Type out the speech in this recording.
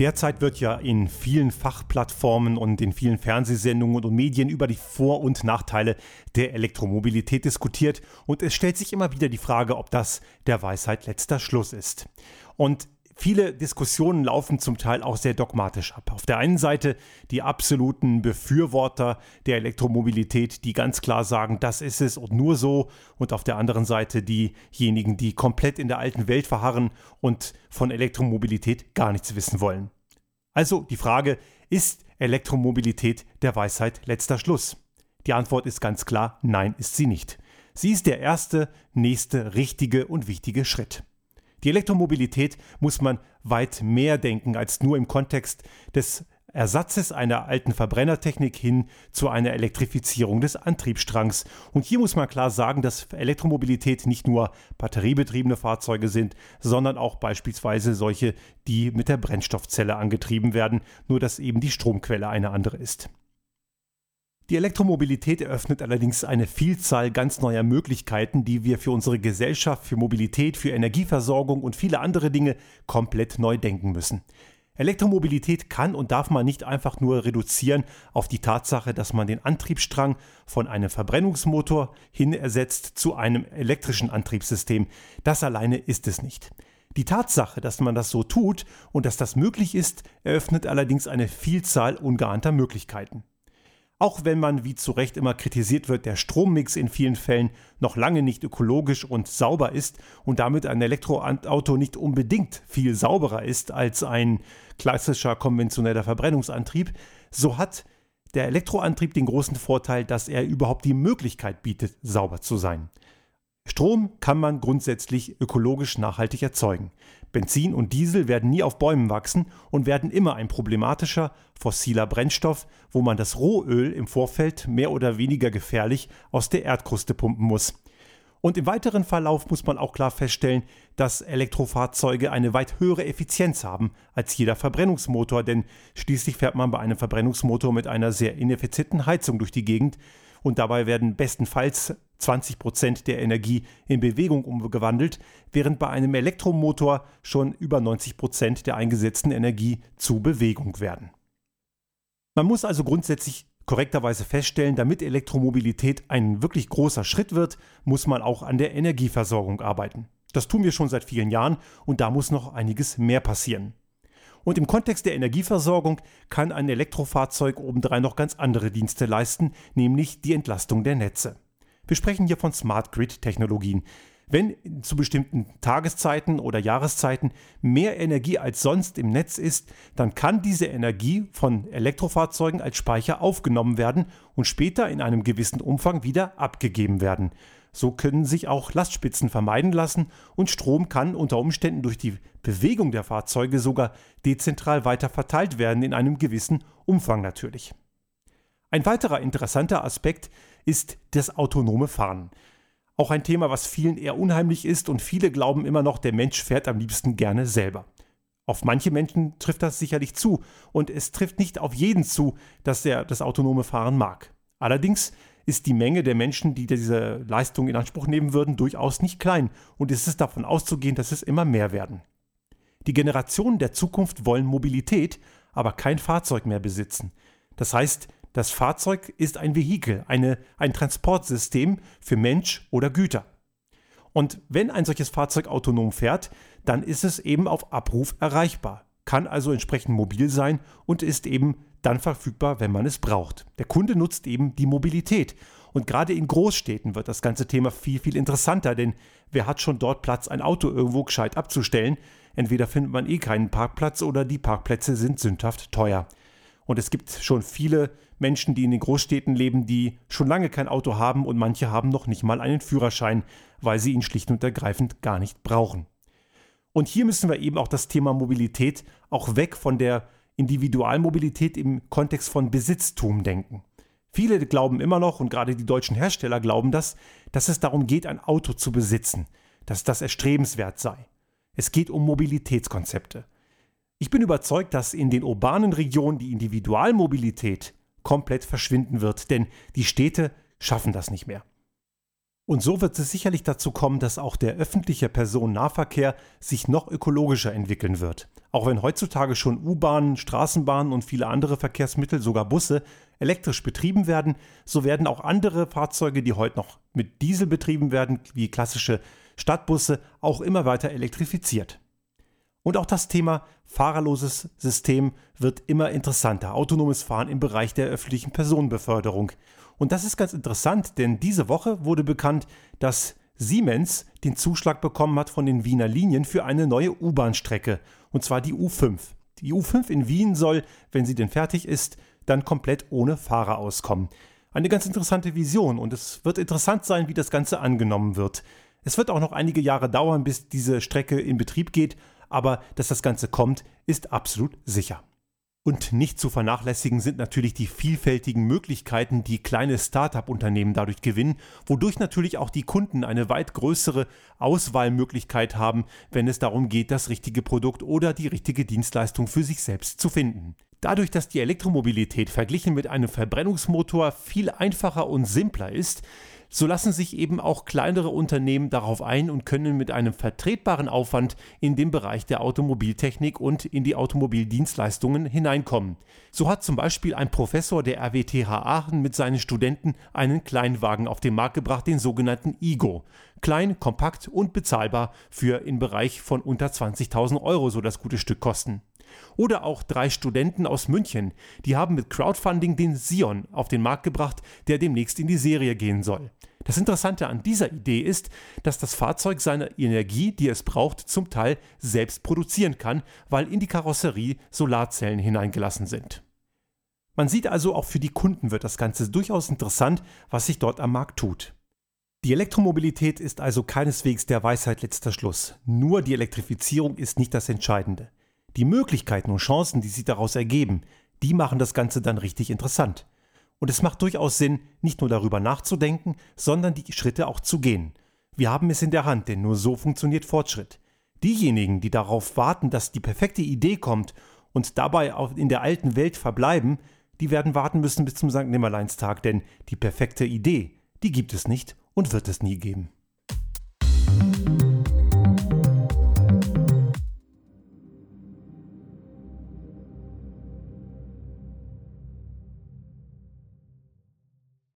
Derzeit wird ja in vielen Fachplattformen und in vielen Fernsehsendungen und Medien über die Vor- und Nachteile der Elektromobilität diskutiert und es stellt sich immer wieder die Frage, ob das der Weisheit letzter Schluss ist. Und Viele Diskussionen laufen zum Teil auch sehr dogmatisch ab. Auf der einen Seite die absoluten Befürworter der Elektromobilität, die ganz klar sagen, das ist es und nur so. Und auf der anderen Seite diejenigen, die komplett in der alten Welt verharren und von Elektromobilität gar nichts wissen wollen. Also die Frage, ist Elektromobilität der Weisheit letzter Schluss? Die Antwort ist ganz klar, nein ist sie nicht. Sie ist der erste, nächste, richtige und wichtige Schritt. Die Elektromobilität muss man weit mehr denken als nur im Kontext des Ersatzes einer alten Verbrennertechnik hin zu einer Elektrifizierung des Antriebsstrangs. Und hier muss man klar sagen, dass Elektromobilität nicht nur batteriebetriebene Fahrzeuge sind, sondern auch beispielsweise solche, die mit der Brennstoffzelle angetrieben werden, nur dass eben die Stromquelle eine andere ist. Die Elektromobilität eröffnet allerdings eine Vielzahl ganz neuer Möglichkeiten, die wir für unsere Gesellschaft, für Mobilität, für Energieversorgung und viele andere Dinge komplett neu denken müssen. Elektromobilität kann und darf man nicht einfach nur reduzieren auf die Tatsache, dass man den Antriebsstrang von einem Verbrennungsmotor hin ersetzt zu einem elektrischen Antriebssystem. Das alleine ist es nicht. Die Tatsache, dass man das so tut und dass das möglich ist, eröffnet allerdings eine Vielzahl ungeahnter Möglichkeiten. Auch wenn man, wie zu Recht immer kritisiert wird, der Strommix in vielen Fällen noch lange nicht ökologisch und sauber ist und damit ein Elektroauto nicht unbedingt viel sauberer ist als ein klassischer konventioneller Verbrennungsantrieb, so hat der Elektroantrieb den großen Vorteil, dass er überhaupt die Möglichkeit bietet, sauber zu sein. Strom kann man grundsätzlich ökologisch nachhaltig erzeugen. Benzin und Diesel werden nie auf Bäumen wachsen und werden immer ein problematischer fossiler Brennstoff, wo man das Rohöl im Vorfeld mehr oder weniger gefährlich aus der Erdkruste pumpen muss. Und im weiteren Verlauf muss man auch klar feststellen, dass Elektrofahrzeuge eine weit höhere Effizienz haben als jeder Verbrennungsmotor, denn schließlich fährt man bei einem Verbrennungsmotor mit einer sehr ineffizienten Heizung durch die Gegend und dabei werden bestenfalls 20 Prozent der Energie in Bewegung umgewandelt, während bei einem Elektromotor schon über 90 Prozent der eingesetzten Energie zu Bewegung werden. Man muss also grundsätzlich korrekterweise feststellen, damit Elektromobilität ein wirklich großer Schritt wird, muss man auch an der Energieversorgung arbeiten. Das tun wir schon seit vielen Jahren und da muss noch einiges mehr passieren. Und im Kontext der Energieversorgung kann ein Elektrofahrzeug obendrein noch ganz andere Dienste leisten, nämlich die Entlastung der Netze. Wir sprechen hier von Smart Grid Technologien. Wenn zu bestimmten Tageszeiten oder Jahreszeiten mehr Energie als sonst im Netz ist, dann kann diese Energie von Elektrofahrzeugen als Speicher aufgenommen werden und später in einem gewissen Umfang wieder abgegeben werden. So können sich auch Lastspitzen vermeiden lassen und Strom kann unter Umständen durch die Bewegung der Fahrzeuge sogar dezentral weiter verteilt werden, in einem gewissen Umfang natürlich. Ein weiterer interessanter Aspekt ist das autonome Fahren. Auch ein Thema, was vielen eher unheimlich ist und viele glauben immer noch, der Mensch fährt am liebsten gerne selber. Auf manche Menschen trifft das sicherlich zu und es trifft nicht auf jeden zu, dass er das autonome Fahren mag. Allerdings ist die Menge der Menschen, die diese Leistung in Anspruch nehmen würden, durchaus nicht klein und es ist davon auszugehen, dass es immer mehr werden. Die Generationen der Zukunft wollen Mobilität, aber kein Fahrzeug mehr besitzen. Das heißt, das Fahrzeug ist ein Vehikel, eine, ein Transportsystem für Mensch oder Güter. Und wenn ein solches Fahrzeug autonom fährt, dann ist es eben auf Abruf erreichbar, kann also entsprechend mobil sein und ist eben dann verfügbar, wenn man es braucht. Der Kunde nutzt eben die Mobilität. Und gerade in Großstädten wird das ganze Thema viel, viel interessanter, denn wer hat schon dort Platz, ein Auto irgendwo gescheit abzustellen? Entweder findet man eh keinen Parkplatz oder die Parkplätze sind sündhaft teuer. Und es gibt schon viele Menschen, die in den Großstädten leben, die schon lange kein Auto haben und manche haben noch nicht mal einen Führerschein, weil sie ihn schlicht und ergreifend gar nicht brauchen. Und hier müssen wir eben auch das Thema Mobilität auch weg von der Individualmobilität im Kontext von Besitztum denken. Viele glauben immer noch, und gerade die deutschen Hersteller glauben das, dass es darum geht, ein Auto zu besitzen, dass das erstrebenswert sei. Es geht um Mobilitätskonzepte. Ich bin überzeugt, dass in den urbanen Regionen die Individualmobilität komplett verschwinden wird, denn die Städte schaffen das nicht mehr. Und so wird es sicherlich dazu kommen, dass auch der öffentliche Personennahverkehr sich noch ökologischer entwickeln wird. Auch wenn heutzutage schon U-Bahnen, Straßenbahnen und viele andere Verkehrsmittel, sogar Busse, elektrisch betrieben werden, so werden auch andere Fahrzeuge, die heute noch mit Diesel betrieben werden, wie klassische Stadtbusse, auch immer weiter elektrifiziert. Und auch das Thema fahrerloses System wird immer interessanter. Autonomes Fahren im Bereich der öffentlichen Personenbeförderung. Und das ist ganz interessant, denn diese Woche wurde bekannt, dass Siemens den Zuschlag bekommen hat von den Wiener Linien für eine neue U-Bahn-Strecke, und zwar die U5. Die U5 in Wien soll, wenn sie denn fertig ist, dann komplett ohne Fahrer auskommen. Eine ganz interessante Vision und es wird interessant sein, wie das Ganze angenommen wird. Es wird auch noch einige Jahre dauern, bis diese Strecke in Betrieb geht, aber dass das Ganze kommt, ist absolut sicher. Und nicht zu vernachlässigen sind natürlich die vielfältigen Möglichkeiten, die kleine Start-up-Unternehmen dadurch gewinnen, wodurch natürlich auch die Kunden eine weit größere Auswahlmöglichkeit haben, wenn es darum geht, das richtige Produkt oder die richtige Dienstleistung für sich selbst zu finden. Dadurch, dass die Elektromobilität verglichen mit einem Verbrennungsmotor viel einfacher und simpler ist, so lassen sich eben auch kleinere Unternehmen darauf ein und können mit einem vertretbaren Aufwand in den Bereich der Automobiltechnik und in die Automobildienstleistungen hineinkommen. So hat zum Beispiel ein Professor der RWTH Aachen mit seinen Studenten einen Kleinwagen auf den Markt gebracht, den sogenannten Igo. Klein, kompakt und bezahlbar für im Bereich von unter 20.000 Euro so das gute Stück kosten. Oder auch drei Studenten aus München, die haben mit Crowdfunding den Sion auf den Markt gebracht, der demnächst in die Serie gehen soll. Das Interessante an dieser Idee ist, dass das Fahrzeug seine Energie, die es braucht, zum Teil selbst produzieren kann, weil in die Karosserie Solarzellen hineingelassen sind. Man sieht also, auch für die Kunden wird das Ganze durchaus interessant, was sich dort am Markt tut. Die Elektromobilität ist also keineswegs der Weisheit letzter Schluss. Nur die Elektrifizierung ist nicht das Entscheidende. Die Möglichkeiten und Chancen, die sich daraus ergeben, die machen das Ganze dann richtig interessant. Und es macht durchaus Sinn, nicht nur darüber nachzudenken, sondern die Schritte auch zu gehen. Wir haben es in der Hand, denn nur so funktioniert Fortschritt. Diejenigen, die darauf warten, dass die perfekte Idee kommt und dabei in der alten Welt verbleiben, die werden warten müssen bis zum St. Nimmerleinstag, denn die perfekte Idee, die gibt es nicht und wird es nie geben.